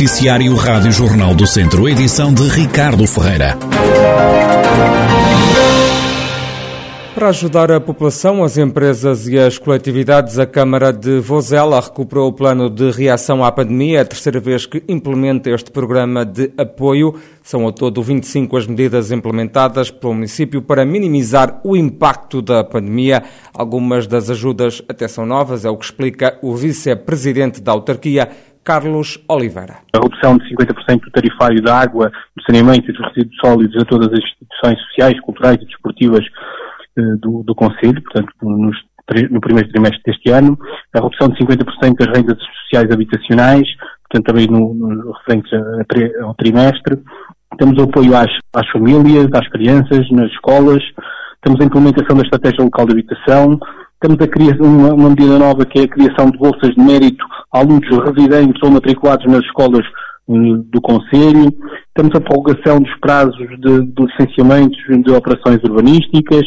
Noticiário Rádio Jornal do Centro, edição de Ricardo Ferreira. Para ajudar a população, as empresas e as coletividades, a Câmara de Vozela recuperou o plano de reação à pandemia, é a terceira vez que implementa este programa de apoio. São ao todo 25 as medidas implementadas pelo município para minimizar o impacto da pandemia. Algumas das ajudas até são novas, é o que explica o vice-presidente da autarquia, Carlos Oliveira. A redução de 50% do tarifário da água, do saneamento e dos resíduos sólidos a todas as instituições sociais, culturais e desportivas eh, do, do Conselho, portanto, nos, no primeiro trimestre deste ano, a redução de 50% das rendas sociais habitacionais, portanto, também no, no referente ao trimestre. Temos o apoio às, às famílias, às crianças, nas escolas, temos a implementação da estratégia local de habitação, temos a criação, uma, uma medida nova que é a criação de bolsas de mérito a alunos residentes ou matriculados nas escolas hum, do Conselho, temos a prorrogação dos prazos de, de licenciamentos de operações urbanísticas,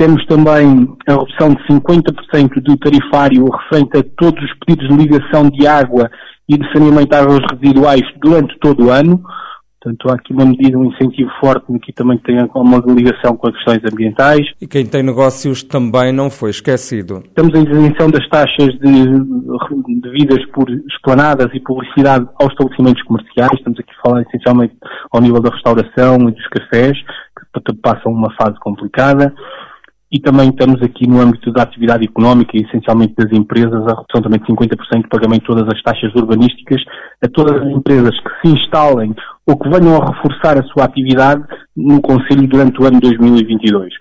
temos também a redução de 50% do tarifário referente a todos os pedidos de ligação de água e de saneamento de águas residuais durante todo o ano. Portanto, há aqui uma medida, um incentivo forte que também tem uma ligação com as questões ambientais. E quem tem negócios também não foi esquecido. Temos a isenção das taxas de devidas por esplanadas e publicidade aos estabelecimentos comerciais. Estamos aqui a falar essencialmente ao nível da restauração e dos cafés, que passam uma fase complicada e também estamos aqui no âmbito da atividade económica e essencialmente das empresas, a redução também de 50% de pagamento de todas as taxas urbanísticas a todas as empresas que se instalem ou que venham a reforçar a sua atividade no Conselho durante o ano 2022.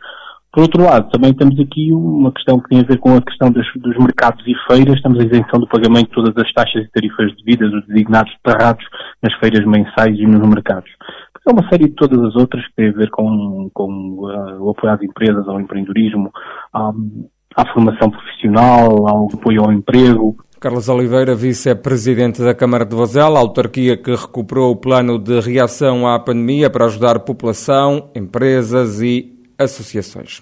Por outro lado, também temos aqui uma questão que tem a ver com a questão dos, dos mercados e feiras. Estamos a isenção do pagamento de todas as taxas e tarifas devidas, os designados terrados nas feiras mensais e nos mercados. É uma série de todas as outras que têm a ver com, com uh, o apoio às empresas, ao empreendedorismo, à, à formação profissional, ao apoio ao emprego, Carlos Oliveira, vice-presidente da Câmara de Vozela, autarquia que recuperou o plano de reação à pandemia para ajudar população, empresas e associações.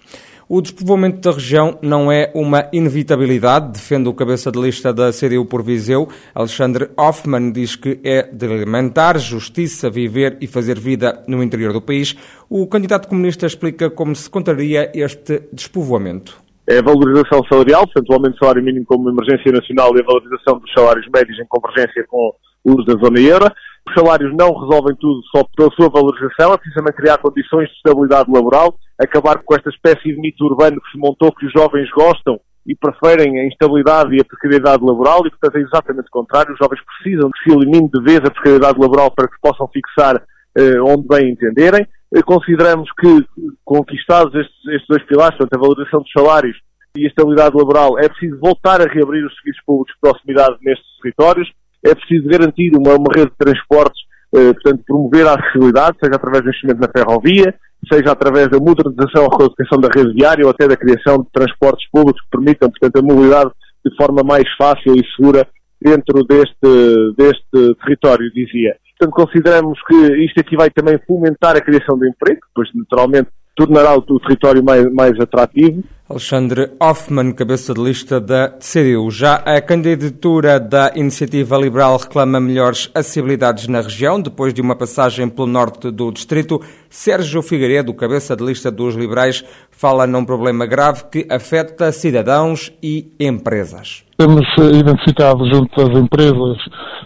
O despovoamento da região não é uma inevitabilidade, defende o cabeça de lista da CDU por Viseu. Alexandre Hoffmann diz que é de alimentar justiça, viver e fazer vida no interior do país. O candidato comunista explica como se contraria este despovoamento. É a valorização salarial, portanto, o aumento do salário mínimo como emergência nacional e a valorização dos salários médios em convergência com os da zona euro. Os salários não resolvem tudo só pela sua valorização, é precisamente criar condições de estabilidade laboral, acabar com esta espécie de mito urbano que se montou que os jovens gostam e preferem a instabilidade e a precariedade laboral e, portanto, é exatamente o contrário. Os jovens precisam que se elimine de vez a precariedade laboral para que possam fixar eh, onde bem entenderem. Eh, consideramos que, conquistados estes, estes dois pilares, portanto, a valorização dos salários e a estabilidade laboral, é preciso voltar a reabrir os serviços públicos de proximidade nestes territórios, é preciso garantir uma, uma rede de transportes, eh, portanto, promover a acessibilidade, seja através do investimento na ferrovia, seja através da modernização ou reeducação da rede viária ou até da criação de transportes públicos que permitam, portanto, a mobilidade de forma mais fácil e segura dentro deste, deste território, dizia. Portanto, consideramos que isto aqui vai também fomentar a criação de emprego, pois naturalmente tornará o, o território mais, mais atrativo Alexandre Hoffmann, cabeça de lista da CDU. Já a candidatura da Iniciativa Liberal reclama melhores acessibilidades na região, depois de uma passagem pelo norte do distrito. Sérgio Figueiredo, cabeça de lista dos liberais, fala num problema grave que afeta cidadãos e empresas. Temos identificado junto das empresas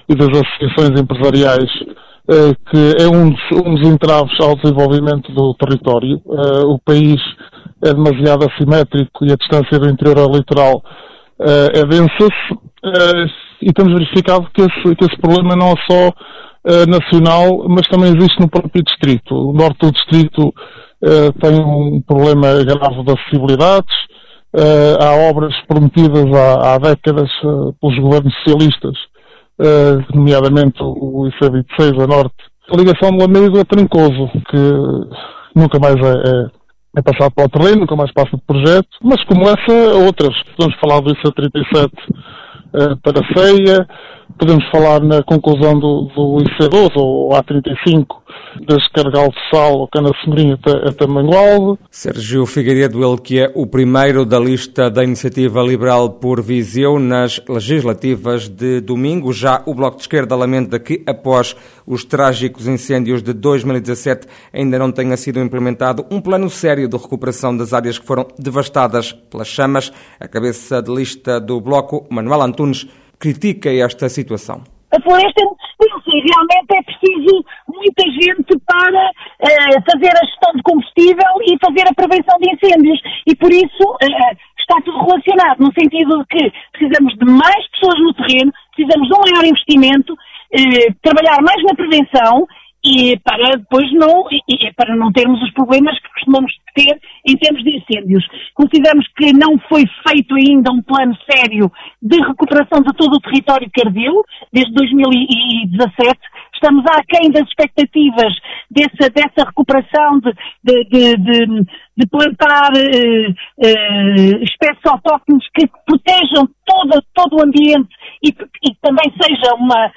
e das associações empresariais eh, que é um dos, um dos entraves ao desenvolvimento do território. Eh, o país é demasiado assimétrico e a distância do interior ao litoral uh, é densa uh, e temos verificado que esse, que esse problema não é só uh, nacional, mas também existe no próprio distrito. O norte do distrito tem um problema grave de acessibilidades, há obras prometidas há, há décadas pelos governos socialistas, nomeadamente o IC26 a norte. A ligação do amigo é Trincoso, que nunca mais é, é é passado para o terreno, nunca mais passa de projeto, mas como essa, outras. Podemos falar do IC37 uh, para a ceia, podemos falar na conclusão do, do IC12 ou A35 desde Cargal de Sal ou Cana Semerim até, até Mangualde. Sérgio Figueiredo, ele que é o primeiro da lista da Iniciativa Liberal por Viseu nas legislativas de domingo. Já o Bloco de Esquerda lamenta que, após os trágicos incêndios de 2017, ainda não tenha sido implementado um plano sério de recuperação das áreas que foram devastadas pelas chamas. A cabeça de lista do Bloco, Manuel Antunes, critica esta situação. A floresta realmente é preciso muita gente para uh, fazer a gestão de combustível e fazer a prevenção de incêndios. E por isso uh, está tudo relacionado, no sentido de que precisamos de mais pessoas no terreno, precisamos de um maior investimento, uh, trabalhar mais na prevenção e para depois não, e, para não termos os problemas que costumamos ter em termos de incêndios. Consideramos que não foi feito ainda um plano sério de recuperação de todo o território ardeu, desde 2017. Estamos aquém das expectativas dessa, dessa recuperação de, de, de, de, de plantar uh, uh, espécies autóctones que protejam todo, todo o ambiente e, e também seja uma, eh,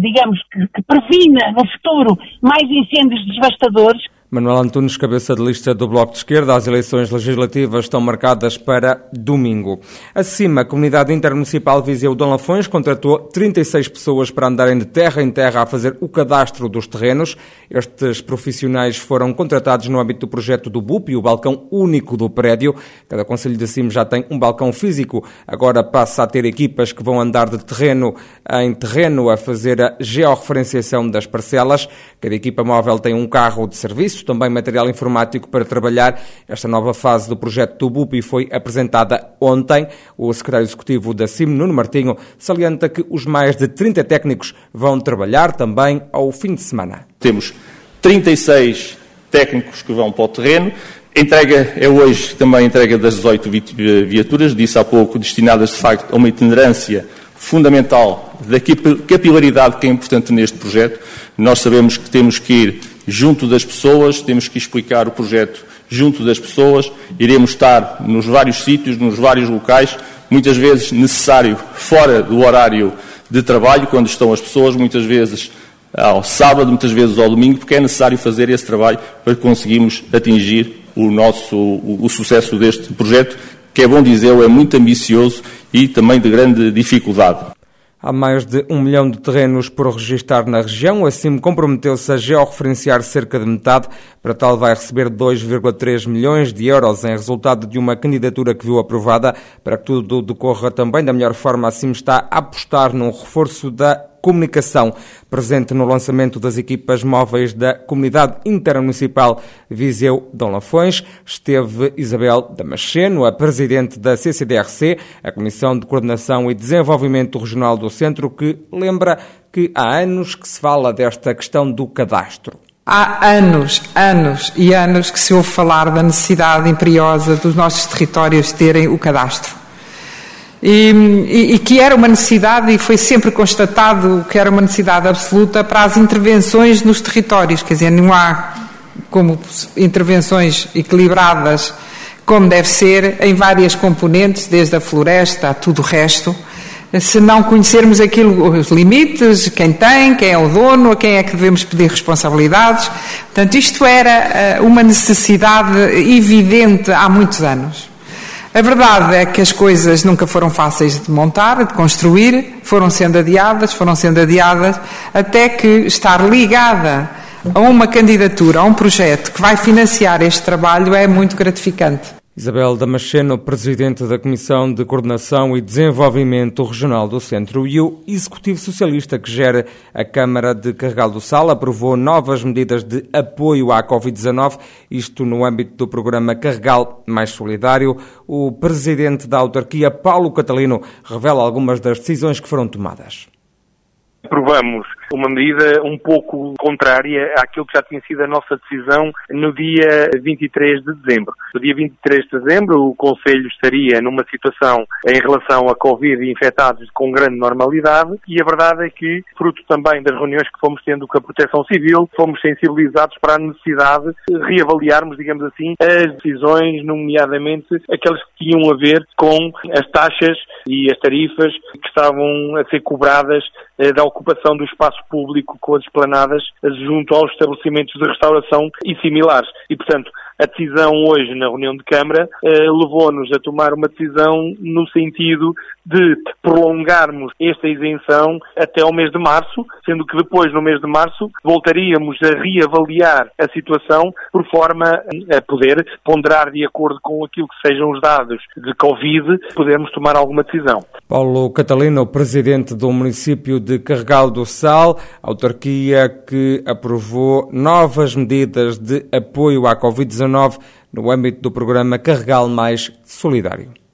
digamos, que, que previna no futuro mais incêndios devastadores, Manuel Antunes, cabeça de lista do Bloco de Esquerda, as eleições legislativas estão marcadas para domingo. Acima, a Comunidade Intermunicipal Viseu Dom Lafões contratou 36 pessoas para andarem de terra em terra a fazer o cadastro dos terrenos. Estes profissionais foram contratados no âmbito do projeto do BUP, o balcão único do prédio. Cada Conselho de Cima já tem um balcão físico, agora passa a ter equipas que vão andar de terreno em terreno a fazer a georreferenciação das parcelas. Cada equipa móvel tem um carro de serviço também material informático para trabalhar. Esta nova fase do projeto Tubupi foi apresentada ontem. O secretário executivo da CIM, Nuno Martinho, salienta que os mais de 30 técnicos vão trabalhar também ao fim de semana. Temos 36 técnicos que vão para o terreno. Entrega é hoje também a entrega das 18 viaturas, disse há pouco, destinadas de facto a uma itinerância fundamental da capilaridade que é importante neste projeto. Nós sabemos que temos que ir junto das pessoas, temos que explicar o projeto junto das pessoas, iremos estar nos vários sítios, nos vários locais, muitas vezes necessário fora do horário de trabalho, quando estão as pessoas, muitas vezes ao sábado, muitas vezes ao domingo, porque é necessário fazer esse trabalho para conseguirmos atingir o nosso o, o sucesso deste projeto, que é bom dizer, é muito ambicioso e também de grande dificuldade. Há mais de um milhão de terrenos por registar na região. Assim, comprometeu-se a georreferenciar cerca de metade. Para tal, vai receber 2,3 milhões de euros em resultado de uma candidatura que viu aprovada. Para que tudo decorra também da melhor forma, assim está a apostar num reforço da Comunicação, presente no lançamento das equipas móveis da Comunidade Intermunicipal Viseu Dom Lafões, esteve Isabel Damasceno, a presidente da CCDRC, a Comissão de Coordenação e Desenvolvimento Regional do Centro, que lembra que há anos que se fala desta questão do cadastro. Há anos, anos e anos que se ouve falar da necessidade imperiosa dos nossos territórios terem o cadastro e, e, e, que era uma necessidade, e foi sempre constatado que era uma necessidade absoluta para as intervenções nos territórios, quer dizer, não há como intervenções equilibradas como deve ser, em várias componentes, desde a floresta a tudo o resto, se não conhecermos aquilo, os limites, quem tem, quem é o dono, a quem é que devemos pedir responsabilidades. Portanto, isto era eh, uma necessidade evidente há muitos anos. A verdade é que as coisas nunca foram fáceis de montar, de construir, foram sendo adiadas, foram sendo adiadas, até que estar ligada a uma candidatura, a um projeto que vai financiar este trabalho é muito gratificante. Isabel Damasceno, presidente da Comissão de Coordenação e Desenvolvimento Regional do Centro, e o Executivo Socialista que gera a Câmara de Carregal do Sal, aprovou novas medidas de apoio à Covid-19, isto no âmbito do programa Carregal Mais Solidário. O presidente da autarquia, Paulo Catalino, revela algumas das decisões que foram tomadas aprovamos uma medida um pouco contrária àquilo que já tinha sido a nossa decisão no dia 23 de dezembro. No dia 23 de dezembro, o Conselho estaria numa situação em relação a Covid e infectados com grande normalidade e a verdade é que, fruto também das reuniões que fomos tendo com a Proteção Civil, fomos sensibilizados para a necessidade de reavaliarmos, digamos assim, as decisões, nomeadamente aquelas que tinham a ver com as taxas e as tarifas que estavam a ser cobradas eh, da ocupação do espaço espaço público com as esplanadas junto aos estabelecimentos de restauração e similares. E, portanto, a decisão hoje na reunião de Câmara eh, levou-nos a tomar uma decisão no sentido de prolongarmos esta isenção até ao mês de março, sendo que depois, no mês de março, voltaríamos a reavaliar a situação por forma a poder ponderar de acordo com aquilo que sejam os dados de Covid, podermos tomar alguma decisão. Paulo Catalino, presidente do município de Carregal do Sal, autarquia que aprovou novas medidas de apoio à Covid-19 no âmbito do programa Carregal Mais Solidário.